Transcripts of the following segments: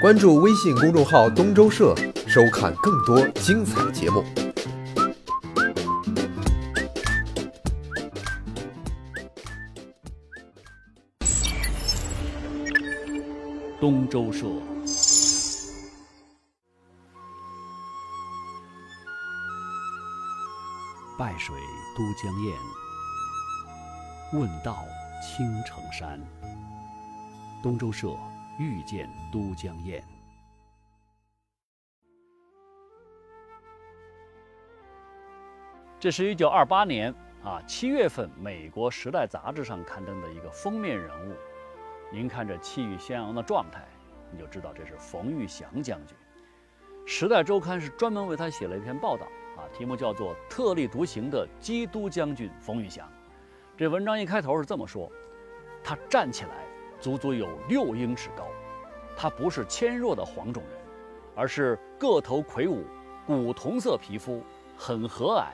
关注微信公众号“东周社”，收看更多精彩节目。东周社。拜水都江堰，问道青城山。东周社遇见都江堰。这是一九二八年啊七月份，美国《时代》杂志上刊登的一个封面人物。您看这气宇轩昂的状态，你就知道这是冯玉祥将军。《时代周刊》是专门为他写了一篇报道。啊，题目叫做“特立独行的基督将军冯玉祥”。这文章一开头是这么说：他站起来足足有六英尺高，他不是纤弱的黄种人，而是个头魁梧、古铜色皮肤、很和蔼、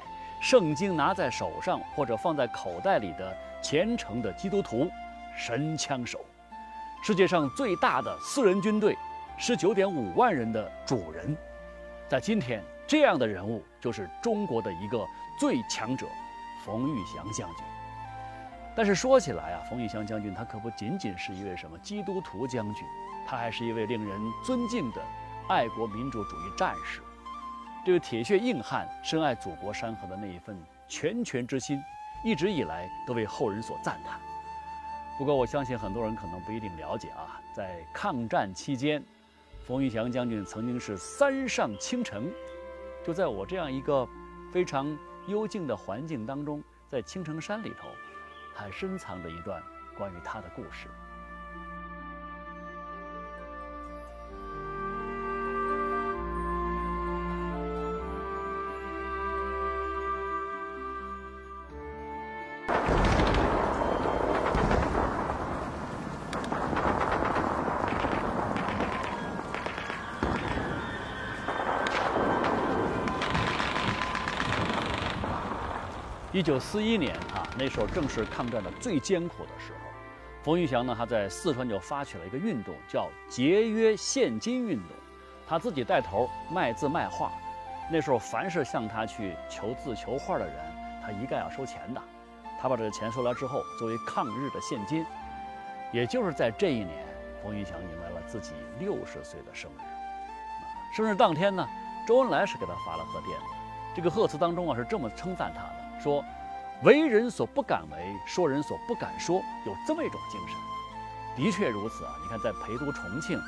圣经拿在手上或者放在口袋里的虔诚的基督徒神枪手，世界上最大的私人军队，十九点五万人的主人，在今天。这样的人物就是中国的一个最强者，冯玉祥将军。但是说起来啊，冯玉祥将军他可不仅仅是一位什么基督徒将军，他还是一位令人尊敬的爱国民主主义战士。这个铁血硬汉深爱祖国山河的那一份拳拳之心，一直以来都为后人所赞叹。不过我相信很多人可能不一定了解啊，在抗战期间，冯玉祥将军曾经是三上青城。就在我这样一个非常幽静的环境当中，在青城山里头，还深藏着一段关于他的故事。一九四一年，那时候正是抗战的最艰苦的时候。冯玉祥呢，他在四川就发起了一个运动，叫节约现金运动。他自己带头卖字卖画。那时候，凡是向他去求字求画的人，他一概要收钱的。他把这个钱收来之后，作为抗日的现金。也就是在这一年，冯玉祥迎来了自己六十岁的生日。生日当天呢，周恩来是给他发了贺电的。这个贺词当中啊，是这么称赞他的。说，为人所不敢为，说人所不敢说，有这么一种精神，的确如此啊！你看，在陪都重庆，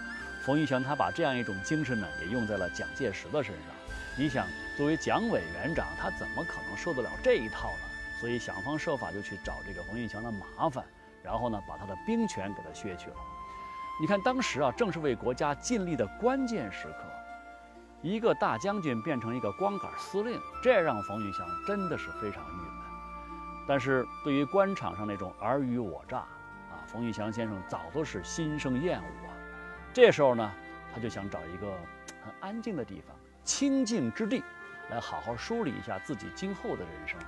冯玉祥他把这样一种精神呢，也用在了蒋介石的身上。你想，作为蒋委员长，他怎么可能受得了这一套呢？所以想方设法就去找这个冯玉祥的麻烦，然后呢，把他的兵权给他削去了。你看，当时啊，正是为国家尽力的关键时刻。一个大将军变成一个光杆司令，这让冯玉祥真的是非常郁。但是对于官场上那种尔虞我诈，啊，冯玉祥先生早都是心生厌恶啊。这时候呢，他就想找一个很安静的地方、清静之地，来好好梳理一下自己今后的人生。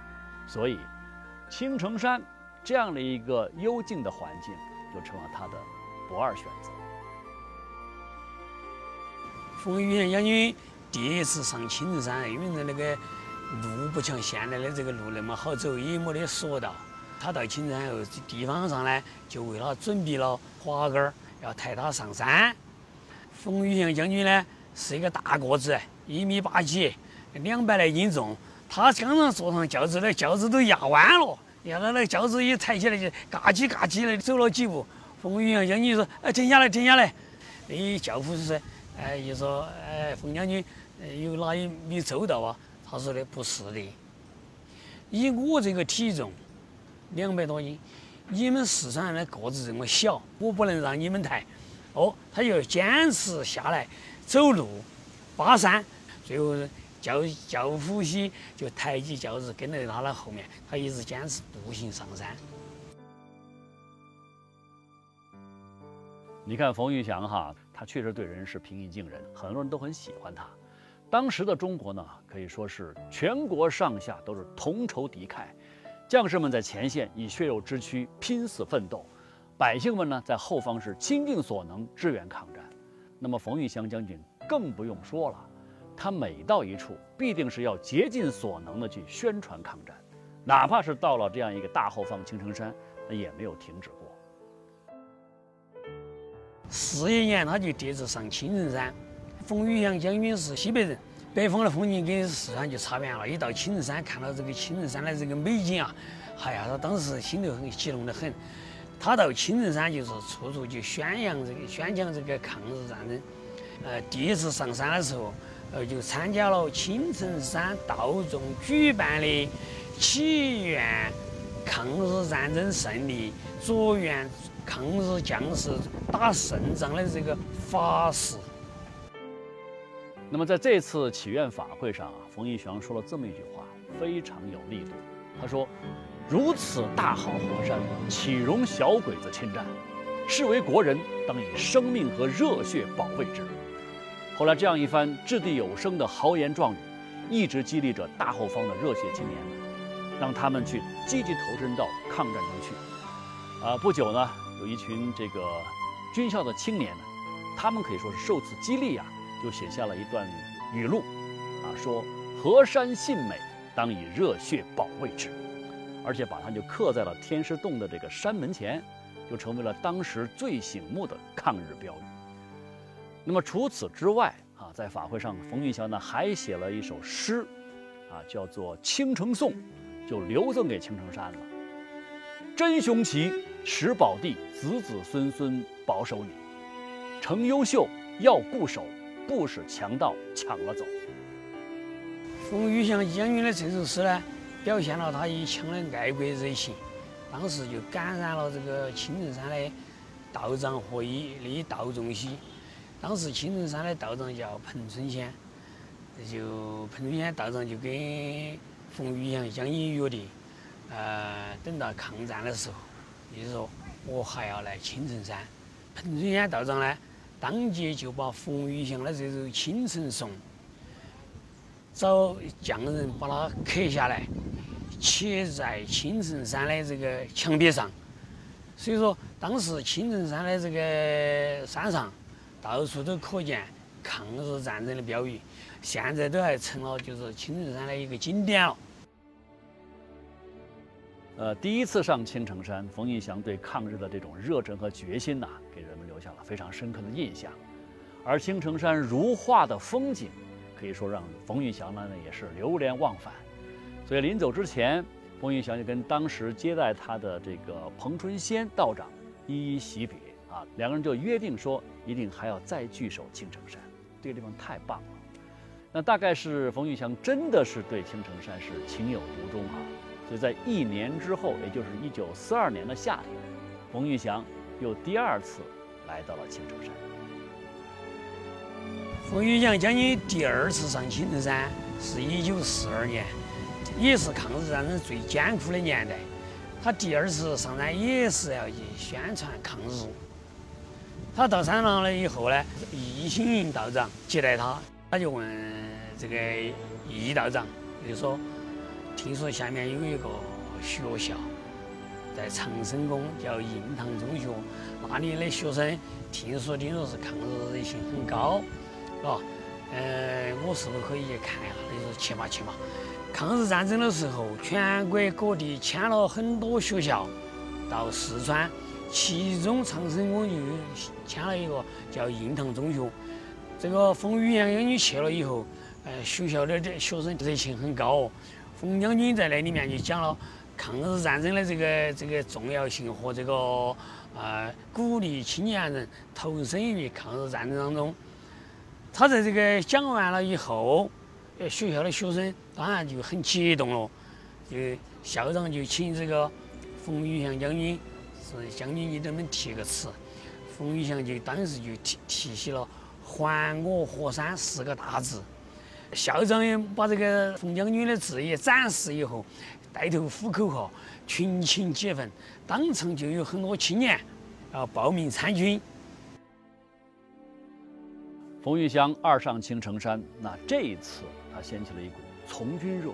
所以，青城山这样的一个幽静的环境，就成了他的不二选择。冯玉祥将军第一次上青城山，因为在那个路不像现在的这个路那么好走，也没得索道。他到青城山后，地方上呢就为他准备了滑竿儿，要抬他上山。冯玉祥将军呢是一个大个子，一米八几，两百来斤重。他刚刚坐上轿子，那轿子都压弯了，压到那轿子一抬起来就嘎叽嘎叽的走了几步。冯玉祥将军说：“哎，停下来，停下来！”那轿夫说。哎，就说，哎，冯将军，有哪一米周到啊？他说的不是的，以我这个体重，两百多斤，你们四川人的个子这么小，我不能让你们抬。哦，他就坚持下来走路，爬山，最后教教夫妻就抬起轿子跟在他的后面，他一直坚持步行上山。你看冯玉祥哈。他确实对人是平易近人，很多人都很喜欢他。当时的中国呢，可以说是全国上下都是同仇敌忾，将士们在前线以血肉之躯拼死奋斗，百姓们呢在后方是倾尽所能支援抗战。那么冯玉祥将军更不用说了，他每到一处，必定是要竭尽所能的去宣传抗战，哪怕是到了这样一个大后方青城山，那也没有停止过。四一年，他就第一次上青城山。冯玉祥将军是西北人，北方的风景跟四川就差远了。一到青城山，看到这个青城山的这个美景啊，哎呀，他当时心头很激动得很。他到青城山就是处处就宣扬这个宣讲这个抗日战争。呃，第一次上山的时候，呃，就参加了青城山道众举办的祈愿抗日战争胜利、祝愿抗日将士打胜仗的这个法事。那么在这次祈愿法会上啊，冯玉祥说了这么一句话，非常有力度。他说：“如此大好河山，岂容小鬼子侵占？是为国人，当以生命和热血保卫之。”后来这样一番掷地有声的豪言壮语，一直激励着大后方的热血青年，让他们去积极投身到抗战中去。啊，不久呢，有一群这个军校的青年呢，他们可以说是受此激励啊。就写下了一段语录，啊，说河山信美，当以热血保卫之，而且把它就刻在了天师洞的这个山门前，就成为了当时最醒目的抗日标语。那么除此之外，啊，在法会上，冯玉祥呢还写了一首诗，啊，叫做《青城颂》，就留赠给青城山了。真雄奇，实宝地，子子孙孙保守你，成优秀要固守。不使强盗抢了走。冯玉祥将军的这首诗呢，表现了他一腔的爱国热情，当时就感染了这个青城山的道长和一那些道众些。当时青城山的道长叫彭春仙，就彭春仙道长就跟冯玉祥将军约定，呃，等到抗战的时候，就是说我还要来青城山。彭春仙道长呢？当即就把冯玉祥的这首《青城颂》找匠人把它刻下来，贴在青城山的这个墙壁上。所以说，当时青城山的这个山上到处都可见抗日战争的标语，现在都还成了就是青城山的一个景点了。呃，第一次上青城山，冯玉祥对抗日的这种热忱和决心呐，给人留下了非常深刻的印象。而青城山如画的风景，可以说让冯玉祥呢也是流连忘返。所以临走之前，冯玉祥就跟当时接待他的这个彭春仙道长一一惜别啊，两个人就约定说，一定还要再聚首青城山。这个地方太棒了。那大概是冯玉祥真的是对青城山是情有独钟啊。所以在一年之后，也就是一九四二年的夏天，冯玉祥又第二次来到了青城山。冯玉祥将军第二次上青城山是一九四二年，也是抗日战争最艰苦的年代。他第二次上山也是要去宣传抗日。他到山上了以后呢，易新云道长接待他，他就问这个易道长，就说。听说下面有一个学校，在长生宫叫印堂中学，那里的学生听说听说是抗日热情很高，啊，呃，我是不是可以去看一下？你说去嘛去嘛。抗日战争的时候，全国各地迁了很多学校到四川，其中长生宫就迁了一个叫印堂中学。这个冯玉祥将军去了以后，呃，学校的这学生热情很高。冯将军在那里面就讲了抗日战争的这个这个重要性和这个呃鼓励青年人投身于抗日战争当中。他在这个讲完了以后，呃，学校的学生当然就很激动了，就校长就请这个冯玉祥将军是将军，你能不能题个词？冯玉祥就当时就提提起了“还我河山”四个大字。校长也把这个冯将军的字也展示以后，带头呼口号，群情激奋，当场就有很多青年啊报名参军。冯玉祥二上青城山，那这一次他掀起了一股从军热，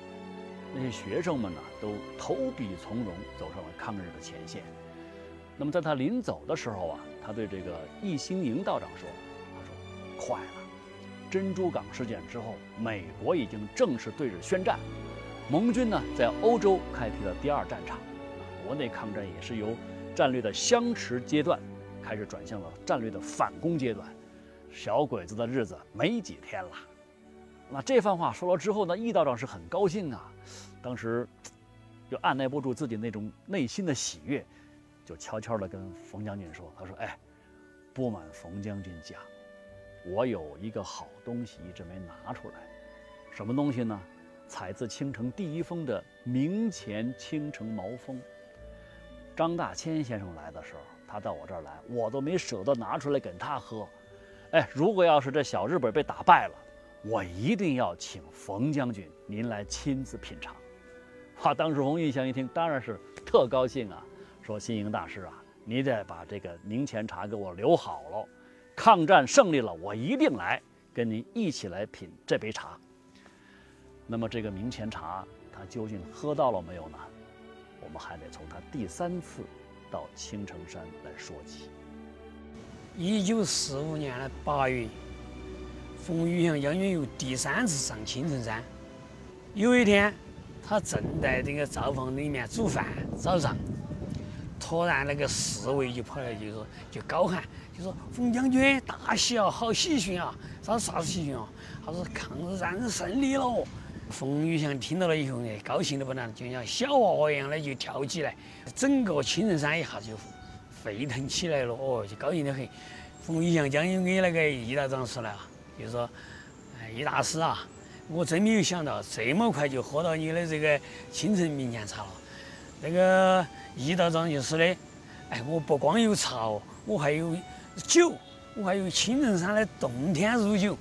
那些学生们呢都投笔从戎，走上了抗日的前线。那么在他临走的时候啊，他对这个易兴营道长说：“他说快了。珍珠港事件之后，美国已经正式对日宣战，盟军呢在欧洲开辟了第二战场，国内抗战也是由战略的相持阶段开始转向了战略的反攻阶段。小鬼子的日子没几天了。那这番话说了之后呢，易道长是很高兴啊，当时就按耐不住自己那种内心的喜悦，就悄悄地跟冯将军说：“他说，哎，不瞒冯将军讲。”我有一个好东西一直没拿出来，什么东西呢？采自青城第一峰的明前青城毛峰。张大千先生来的时候，他到我这儿来，我都没舍得拿出来给他喝。哎，如果要是这小日本被打败了，我一定要请冯将军您来亲自品尝。哇！当时冯玉祥一听，当然是特高兴啊，说：“新营大师啊，你得把这个明前茶给我留好了。”抗战胜利了，我一定来跟您一起来品这杯茶。那么这个明前茶，他究竟喝到了没有呢？我们还得从他第三次到青城山来说起。一九四五年的八月，冯玉祥将军又第三次上青城山。有一天，他正在这个灶房里面煮饭，早上，突然那个侍卫就跑来就说，就高喊。就说冯将军大喜啊，好喜讯啊！他说啥子喜讯啊？他说抗日战争胜利了。冯玉祥听到了以后呢，高兴的不得了，就像小娃娃一样的就跳起来，整个青城山一下就沸腾起来了。哦，就高兴得很。冯玉祥将军给那个易道长说了，就说：“哎，易大师啊，我真没有想到这么快就喝到你的这个青城明前茶了。”那个易道长就说的：“哎，我不光有茶哦，我还有。”酒，我还有青城山的洞天入酒。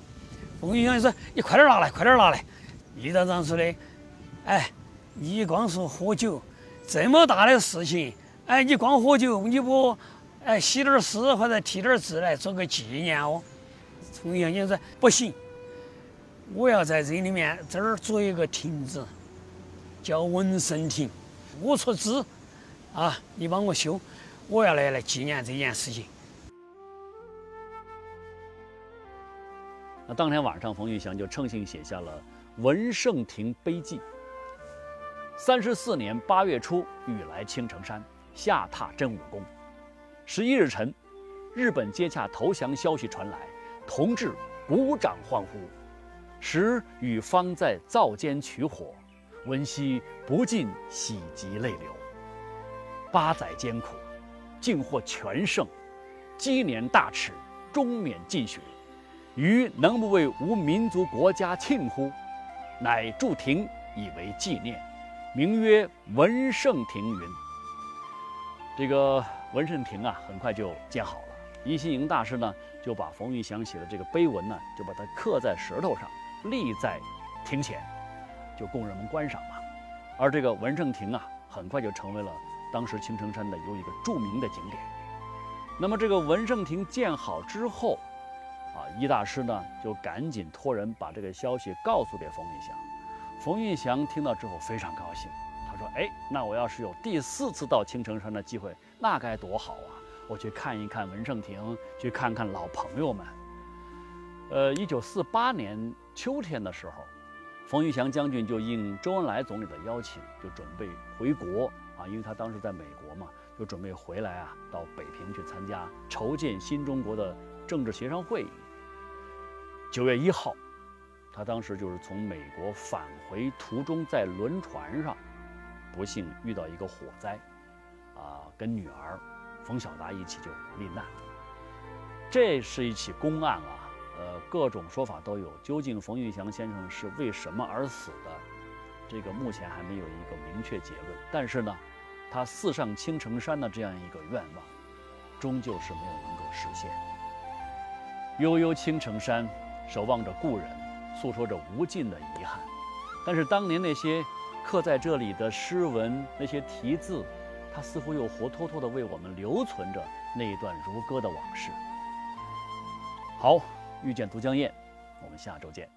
冯玉祥说：“你快点拿来，快点拿来。”易道长说的：“哎，你光说喝酒，这么大的事情，哎，你光喝酒，你不哎写点诗或者题点字来做个纪念哦？”冯玉祥就说：“不行，我要在这里面这儿做一个亭子，叫文圣亭，我出资啊，你帮我修，我要来来纪念这件事情。”那当天晚上，冯玉祥就乘兴写下了《文圣亭碑记》。三十四年八月初，欲来青城山，下榻真武宫。十一日晨，日本接洽投降消息传来，同志鼓掌欢呼。时与方在灶间取火，闻悉不禁喜极泪流。八载艰苦，竟获全胜，积年大耻，终免尽血。余能不为吾民族国家庆乎？乃筑亭以为纪念，名曰文圣亭云。这个文圣亭啊，很快就建好了。一心营大师呢，就把冯玉祥写的这个碑文呢，就把它刻在石头上，立在亭前，就供人们观赏嘛。而这个文圣亭啊，很快就成为了当时青城山的有一个著名的景点。那么这个文圣亭建好之后，啊，易大师呢就赶紧托人把这个消息告诉给冯玉祥。冯玉祥听到之后非常高兴，他说：“哎，那我要是有第四次到青城山的机会，那该多好啊！我去看一看文圣亭，去看看老朋友们。”呃，一九四八年秋天的时候，冯玉祥将军就应周恩来总理的邀请，就准备回国啊，因为他当时在美国嘛，就准备回来啊，到北平去参加筹建新中国的政治协商会议。九月一号，他当时就是从美国返回途中，在轮船上，不幸遇到一个火灾，啊，跟女儿冯小达一起就罹难。这是一起公案啊，呃，各种说法都有。究竟冯玉祥先生是为什么而死的，这个目前还没有一个明确结论。但是呢，他四上青城山的这样一个愿望，终究是没有能够实现。悠悠青城山。守望着故人，诉说着无尽的遗憾。但是当年那些刻在这里的诗文，那些题字，它似乎又活脱脱地为我们留存着那一段如歌的往事。好，遇见都江堰，我们下周见。